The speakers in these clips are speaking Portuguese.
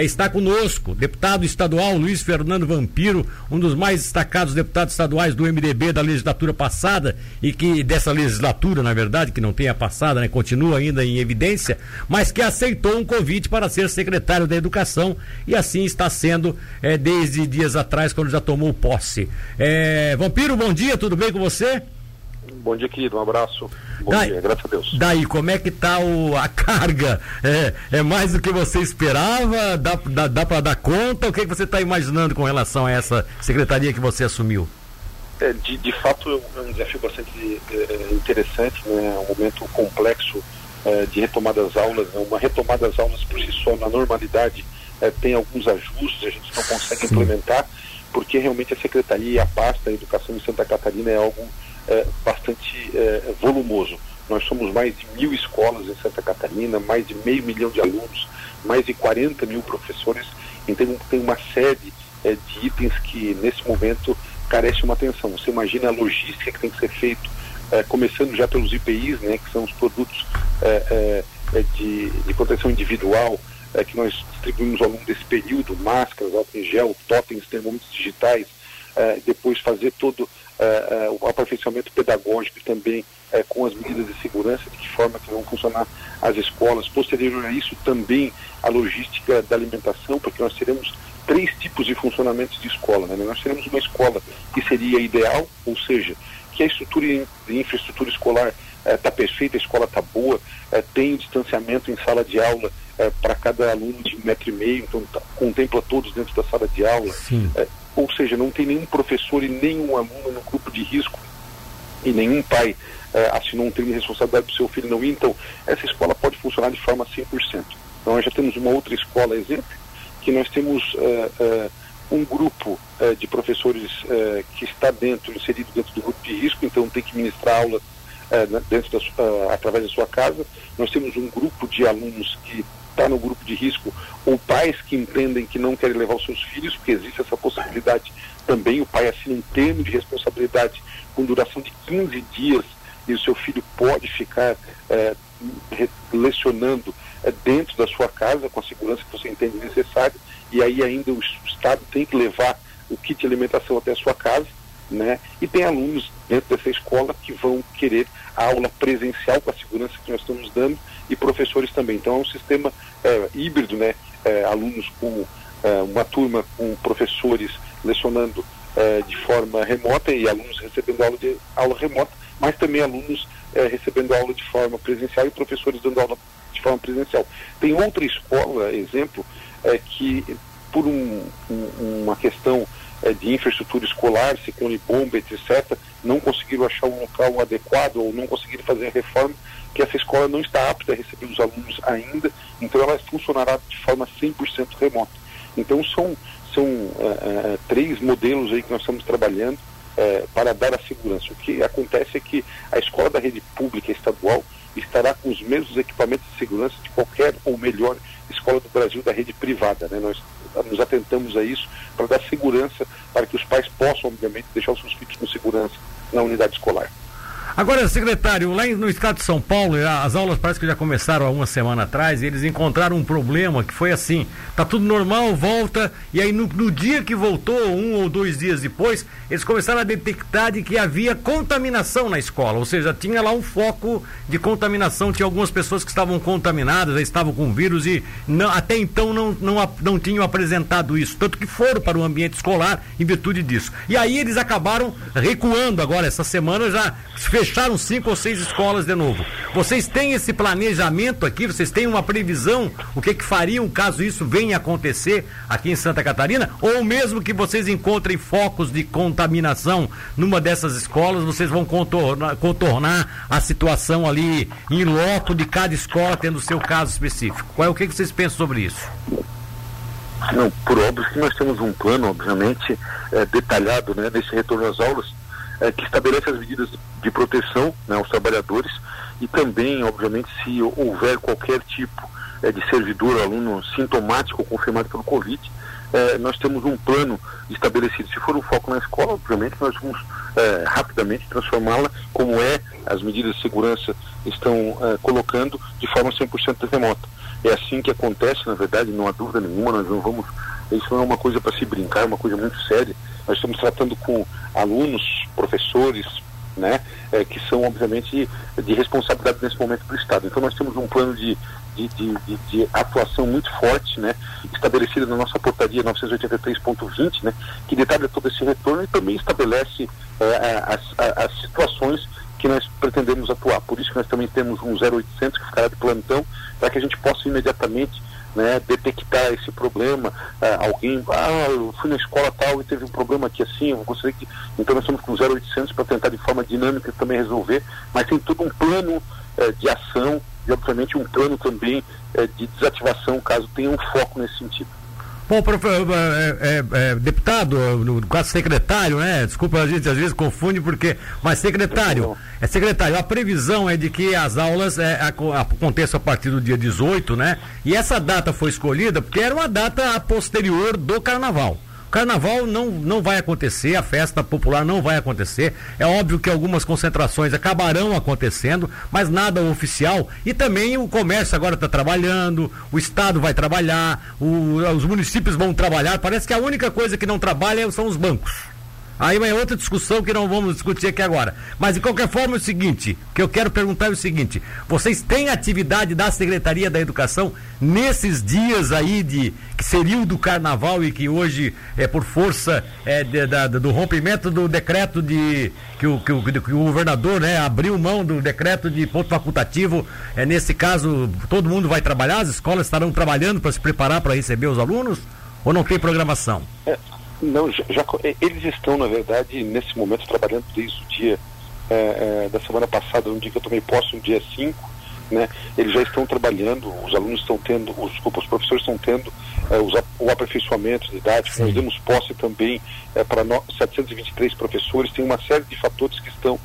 Está conosco, deputado estadual Luiz Fernando Vampiro, um dos mais destacados deputados estaduais do MDB da legislatura passada e que dessa legislatura, na verdade, que não tem a passada, né, continua ainda em evidência, mas que aceitou um convite para ser secretário da Educação e assim está sendo é, desde dias atrás, quando já tomou posse. É, Vampiro, bom dia, tudo bem com você? Bom dia, querido. Um abraço. Bom daí, dia, graças a Deus. Daí, como é que tá o, a carga? É, é mais do que você esperava? Dá, dá, dá para dar conta? O que, é que você está imaginando com relação a essa secretaria que você assumiu? É, de, de fato, é um desafio bastante é, interessante, né? É um momento complexo é, de retomada das aulas. Né? Uma retomada das aulas por si só, na normalidade, é, tem alguns ajustes, a gente não consegue Sim. implementar, porque realmente a secretaria e a pasta da educação em Santa Catarina é algo é, bastante é, volumoso. Nós somos mais de mil escolas em Santa Catarina, mais de meio milhão de alunos, mais de 40 mil professores. Então tem uma série é, de itens que nesse momento carece uma atenção. Você imagina a logística que tem que ser feito, é, começando já pelos IPIs, né, que são os produtos é, é, de, de, proteção individual que nós distribuímos ao longo desse período, máscaras, álcool em gel, totens, termômetros digitais, depois fazer todo uh, uh, o aperfeiçoamento pedagógico também uh, com as medidas de segurança, de que forma que vão funcionar as escolas. Posterior a isso, também a logística da alimentação, porque nós teremos três tipos de funcionamentos de escola. Né? Nós teremos uma escola que seria ideal, ou seja, que a estrutura de infraestrutura escolar está perfeita, a escola está boa, tem distanciamento em sala de aula para cada aluno de um metro e meio, então tá, contempla todos dentro da sala de aula ou seja, não tem nenhum professor e nenhum aluno no grupo de risco e nenhum pai uh, assinou um termo de responsabilidade para o seu filho não ir, então essa escola pode funcionar de forma 100%. Então nós já temos uma outra escola, exemplo, que nós temos uh, uh, um grupo de professores que está dentro, inserido dentro do grupo de risco, então tem que ministrar aula dentro da, através da sua casa. Nós temos um grupo de alunos que está no grupo de risco, ou pais que entendem que não querem levar os seus filhos, porque existe essa possibilidade também, o pai assina um termo de responsabilidade com duração de 15 dias e o seu filho pode ficar é, lecionando é, dentro da sua casa com a segurança que você entende necessária e aí ainda o Estado tem que levar o kit de alimentação até a sua casa, né? E tem alunos dentro dessa escola que vão querer a aula presencial com a segurança que nós estamos dando e professores também. Então é um sistema é, híbrido, né? É, alunos com é, uma turma com professores lecionando é, de forma remota e alunos recebendo aula de aula remota, mas também alunos é, recebendo aula de forma presencial e professores dando aula de forma presencial. Tem outra escola, exemplo, é, que por um, um, uma questão de infraestrutura escolar, ciclone bomba, etc., não conseguiram achar um local adequado ou não conseguiram fazer a reforma, que essa escola não está apta a receber os alunos ainda, então ela funcionará de forma 100% remota. Então são, são uh, uh, três modelos aí que nós estamos trabalhando uh, para dar a segurança. O que acontece é que a escola da rede pública estadual estará com os mesmos equipamentos de segurança de qualquer ou melhor escola do Brasil da rede privada. Né? Nós nos atentamos a isso para dar segurança para que os pais possam, obviamente, deixar os seus filhos com segurança na unidade escolar. Agora, secretário, lá no estado de São Paulo, as aulas parece que já começaram há uma semana atrás, e eles encontraram um problema que foi assim: tá tudo normal, volta, e aí no, no, dia que voltou, um ou dois dias depois, eles começaram a detectar de que havia contaminação na escola, ou seja, tinha lá um foco de contaminação, tinha algumas pessoas que estavam contaminadas, estavam com vírus e não, até então não, não, não tinham apresentado isso, tanto que foram para o ambiente escolar em virtude disso. E aí eles acabaram recuando agora, essa semana já fecharam fecharam cinco ou seis escolas de novo. Vocês têm esse planejamento aqui? Vocês têm uma previsão? O que, que fariam caso isso venha acontecer aqui em Santa Catarina? Ou mesmo que vocês encontrem focos de contaminação numa dessas escolas, vocês vão contornar, contornar a situação ali em loco de cada escola tendo o seu caso específico? Qual é o que, que vocês pensam sobre isso? Não, por óbvio que nós temos um plano, obviamente, é, detalhado né, nesse retorno às aulas, é, que estabelece as medidas de proteção né, aos trabalhadores e também, obviamente, se houver qualquer tipo é, de servidor, aluno sintomático ou confirmado pelo Covid, é, nós temos um plano estabelecido. Se for um foco na escola, obviamente, nós vamos é, rapidamente transformá-la como é as medidas de segurança estão é, colocando de forma 100% remota. É assim que acontece, na verdade, não há dúvida nenhuma, nós não vamos. Isso não é uma coisa para se brincar, é uma coisa muito séria. Nós estamos tratando com alunos, professores, né, é, que são, obviamente, de responsabilidade nesse momento do Estado. Então, nós temos um plano de, de, de, de, de atuação muito forte, né, estabelecido na nossa portaria 983.20, né, que detalha todo esse retorno e também estabelece é, as, as situações que nós pretendemos atuar. Por isso que nós também temos um 0800 que ficará de plantão, para que a gente possa imediatamente né, detectar esse problema, ah, alguém, ah, eu fui na escola tal e teve um problema aqui assim, eu gostaria que. Então nós estamos com 0800 para tentar de forma dinâmica também resolver, mas tem todo um plano eh, de ação e obviamente um plano também eh, de desativação caso tenha um foco nesse sentido. Bom, prof, é, é, é, deputado, no caso secretário, né? Desculpa, a gente às vezes confunde porque. Mas secretário, é secretário, a previsão é de que as aulas é, aconteçam a partir do dia 18, né? E essa data foi escolhida porque era uma data posterior do carnaval. Carnaval não, não vai acontecer, a festa popular não vai acontecer. É óbvio que algumas concentrações acabarão acontecendo, mas nada oficial. E também o comércio agora está trabalhando, o Estado vai trabalhar, o, os municípios vão trabalhar. Parece que a única coisa que não trabalha são os bancos. Aí é outra discussão que não vamos discutir aqui agora. Mas de qualquer forma é o seguinte, que eu quero perguntar é o seguinte, vocês têm atividade da Secretaria da Educação nesses dias aí de que seria o do carnaval e que hoje é por força é, de, da, do rompimento do decreto de que o, que o, que o governador né, abriu mão do decreto de ponto facultativo. É, nesse caso, todo mundo vai trabalhar, as escolas estarão trabalhando para se preparar para receber os alunos? Ou não tem programação? É. Não, já, já, eles estão, na verdade, nesse momento trabalhando desde o dia é, é, da semana passada, no dia que eu tomei posse, no dia 5, né? Eles já estão trabalhando, os alunos estão tendo, os, desculpa, os professores estão tendo é, os, o aperfeiçoamento didático, nós demos posse também para 723 professores, tem uma série de fatores que estão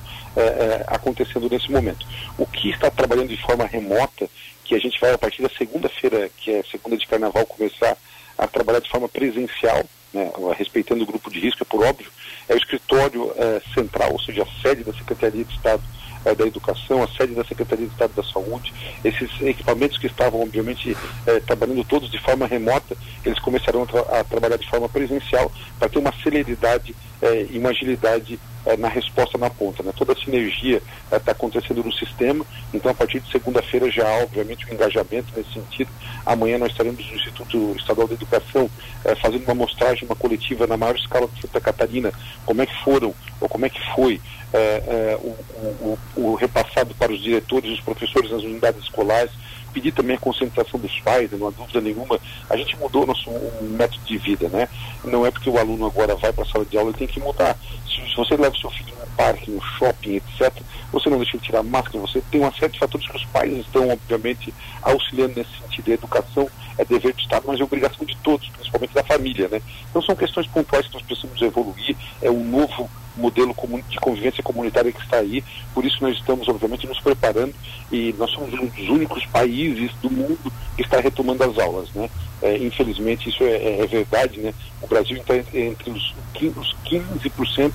acontecendo nesse momento. O que está trabalhando de forma remota, que a gente vai a partir da segunda-feira, que é segunda de carnaval, começar a trabalhar de forma presencial, né, respeitando o grupo de risco, é por óbvio, é o escritório é, central, ou seja, a sede da Secretaria de Estado é, da Educação, a sede da Secretaria de Estado da Saúde. Esses equipamentos que estavam, obviamente, é, trabalhando todos de forma remota, eles começarão a, tra a trabalhar de forma presencial para ter uma celeridade é, e uma agilidade é, na resposta na ponta. Né? Toda a sinergia está é, acontecendo no sistema, então a partir de segunda-feira já há, obviamente, um engajamento nesse sentido. Amanhã nós estaremos no Instituto Estadual de Educação é, fazendo uma mostragem, uma coletiva na maior escala de Santa Catarina, como é que foram, ou como é que foi é, o, o, o repassado para os diretores e os professores nas unidades escolares, pedir também a concentração dos pais, não há dúvida nenhuma. A gente mudou nosso um método de vida, né? Não é porque o aluno agora vai para a sala de aula, ele tem que mudar. Se, se você leva seu filho no parque, no shopping, etc., você não deixa ele tirar máscara, você tem uma série de fatores que os pais estão, obviamente, auxiliando nesse sentido. A educação é dever do Estado, mas é obrigação de todos, principalmente da família, né? Então são questões pontuais que nós precisamos evoluir, é um novo modelo de convivência comunitária que está aí, por isso nós estamos, obviamente, nos preparando e nós somos um dos únicos países do mundo que está retomando as aulas, né? É, infelizmente isso é, é, verdade, né? O Brasil está entre os 15%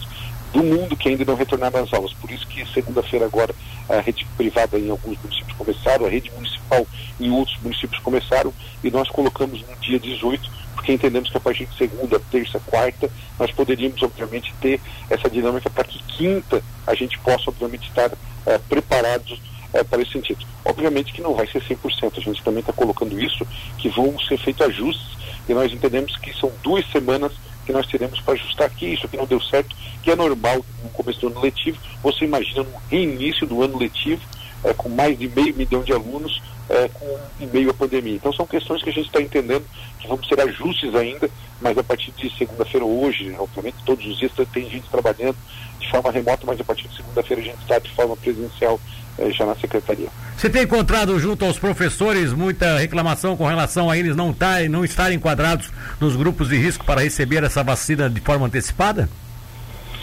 do mundo que ainda não retornaram às aulas. Por isso que segunda-feira agora a rede privada em alguns municípios começaram, a rede municipal em outros municípios começaram e nós colocamos no dia 18 porque entendemos que a partir de segunda, terça, quarta, nós poderíamos, obviamente, ter essa dinâmica para que quinta a gente possa, obviamente, estar é, preparados é, para esse sentido. Obviamente que não vai ser 100%, a gente também está colocando isso, que vão ser feitos ajustes, e nós entendemos que são duas semanas que nós teremos para ajustar aqui, isso aqui não deu certo, que é normal no começo do ano letivo, você imagina no reinício do ano letivo, é, com mais de meio milhão de alunos, é, com, em meio à pandemia. Então são questões que a gente está entendendo que vão ser ajustes ainda, mas a partir de segunda-feira hoje, obviamente todos os dias tem gente trabalhando de forma remota, mas a partir de segunda-feira a gente está de forma presencial é, já na secretaria. Você tem encontrado junto aos professores muita reclamação com relação a eles não, tá, não estarem enquadrados nos grupos de risco para receber essa vacina de forma antecipada?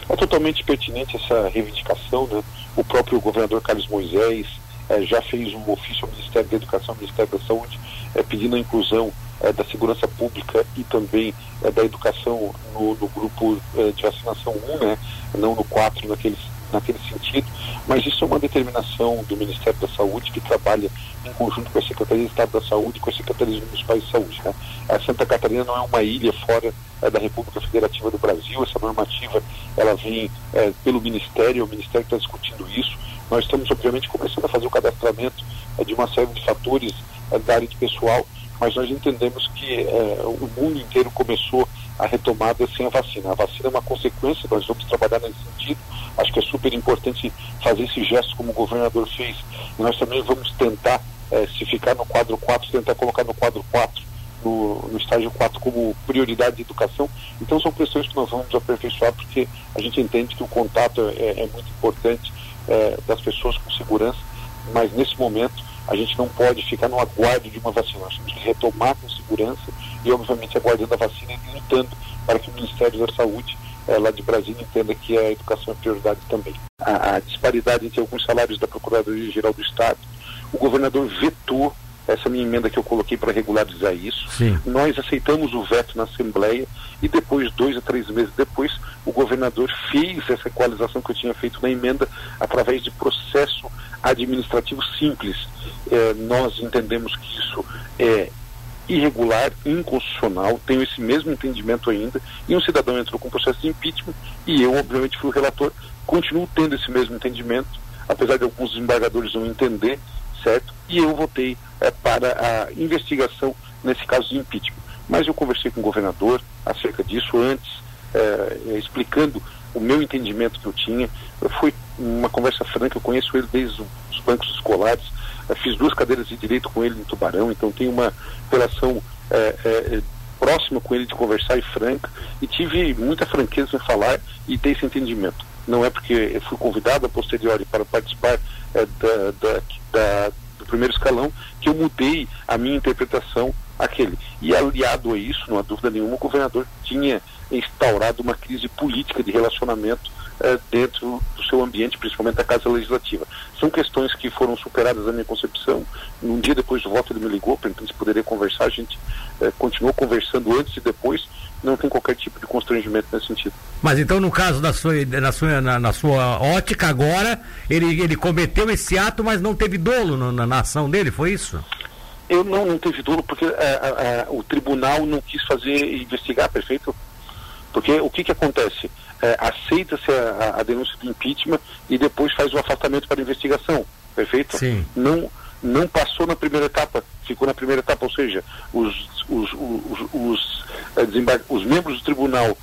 É totalmente pertinente essa reivindicação, né? O próprio governador Carlos Moisés, é, já fez um ofício ao Ministério da Educação, ao Ministério da Saúde, é, pedindo a inclusão é, da segurança pública e também é, da educação no, no grupo é, de vacinação 1, né, não no 4, naquele, naquele sentido, mas isso é uma determinação do Ministério da Saúde que trabalha em conjunto com a Secretaria de Estado da Saúde e com a Secretaria Municipais de Saúde. Né. A Santa Catarina não é uma ilha fora é, da República Federativa do Brasil, essa normativa ela vem é, pelo Ministério, o Ministério está discutindo isso, nós estamos obviamente começando a fazer o cadastramento é, de uma série de fatores da área de pessoal mas nós entendemos que o mundo inteiro começou a retomada sem a vacina. A vacina é uma consequência, nós vamos trabalhar nesse sentido. Acho que é super importante fazer esse gesto como o governador fez. E nós também vamos tentar, se ficar no quadro 4, tentar colocar no quadro 4, no, no estágio 4, como prioridade de educação. Então são questões que nós vamos aperfeiçoar, porque a gente entende que o contato é, é muito importante é, das pessoas com segurança, mas nesse momento a gente não pode ficar no aguardo de uma vacina. Nós temos que retomar com segurança e, obviamente, aguardando a vacina e lutando para que o Ministério da Saúde, eh, lá de Brasília, entenda que a educação é prioridade também. A, a disparidade entre alguns salários da Procuradoria-Geral do Estado, o governador vetou essa minha emenda que eu coloquei para regularizar isso. Sim. Nós aceitamos o veto na Assembleia e depois, dois a três meses depois, o governador fez essa equalização que eu tinha feito na emenda através de processo administrativo simples. É, nós entendemos que isso é irregular, inconstitucional, tenho esse mesmo entendimento ainda, e um cidadão entrou com processo de impeachment, e eu, obviamente, fui o relator, continuo tendo esse mesmo entendimento, apesar de alguns desembargadores não entender, certo? E eu votei é, para a investigação nesse caso de impeachment. Mas eu conversei com o governador acerca disso antes, é, explicando o meu entendimento que eu tinha. Foi uma conversa franca, eu conheço ele desde os bancos escolares, fiz duas cadeiras de direito com ele em Tubarão, então tenho uma relação é, é, próxima com ele de conversar e franca, e tive muita franqueza em falar e ter esse entendimento. Não é porque eu fui convidado a posteriori para participar é, da, da, da, do primeiro escalão que eu mudei a minha interpretação aquele. E aliado a isso, não há dúvida nenhuma, o governador tinha instaurado uma crise política de relacionamento eh, dentro do seu ambiente, principalmente da Casa Legislativa. São questões que foram superadas na minha concepção. Um dia depois do voto ele me ligou, perguntando se poderia conversar. A gente eh, continuou conversando antes e depois. Não tem qualquer tipo de constrangimento nesse sentido. Mas então, no caso da sua, na, sua, na, na sua ótica agora, ele, ele cometeu esse ato, mas não teve dolo no, na, na ação dele, foi isso? Eu não, não teve dolo porque eh, o tribunal não quis fazer investigar, perfeito? Porque o que, que acontece? É, Aceita-se a, a, denúncia de impeachment e depois faz o afastamento para investigação, perfeito? Sim. Não, não passou na primeira etapa, ficou na primeira etapa, ou seja, os, os, os, os, é, os membros do tribunal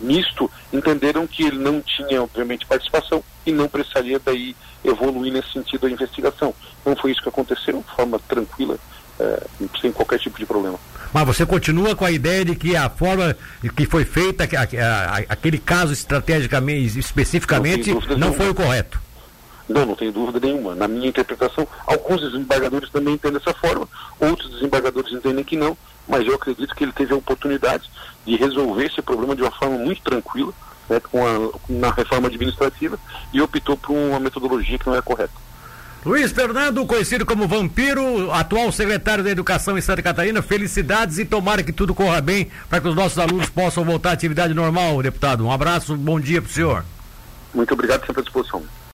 misto entenderam que ele não tinha, obviamente, participação e não precisaria daí evoluir nesse sentido a investigação. Não foi isso que aconteceu, de forma tranquila, é, sem qualquer tipo de problema. Mas você continua com a ideia de que a forma que foi feita, aquele caso estrategicamente, especificamente, não, não foi o correto? Não, não tenho dúvida nenhuma. Na minha interpretação, alguns desembargadores também entendem dessa forma, outros desembargadores entendem que não, mas eu acredito que ele teve a oportunidade de resolver esse problema de uma forma muito tranquila, né, com a, na reforma administrativa, e optou por uma metodologia que não é correta. Luiz Fernando, conhecido como Vampiro, atual secretário da Educação em Santa Catarina, felicidades e tomara que tudo corra bem para que os nossos alunos possam voltar à atividade normal, deputado. Um abraço, bom dia para o senhor. Muito obrigado, sempre à disposição.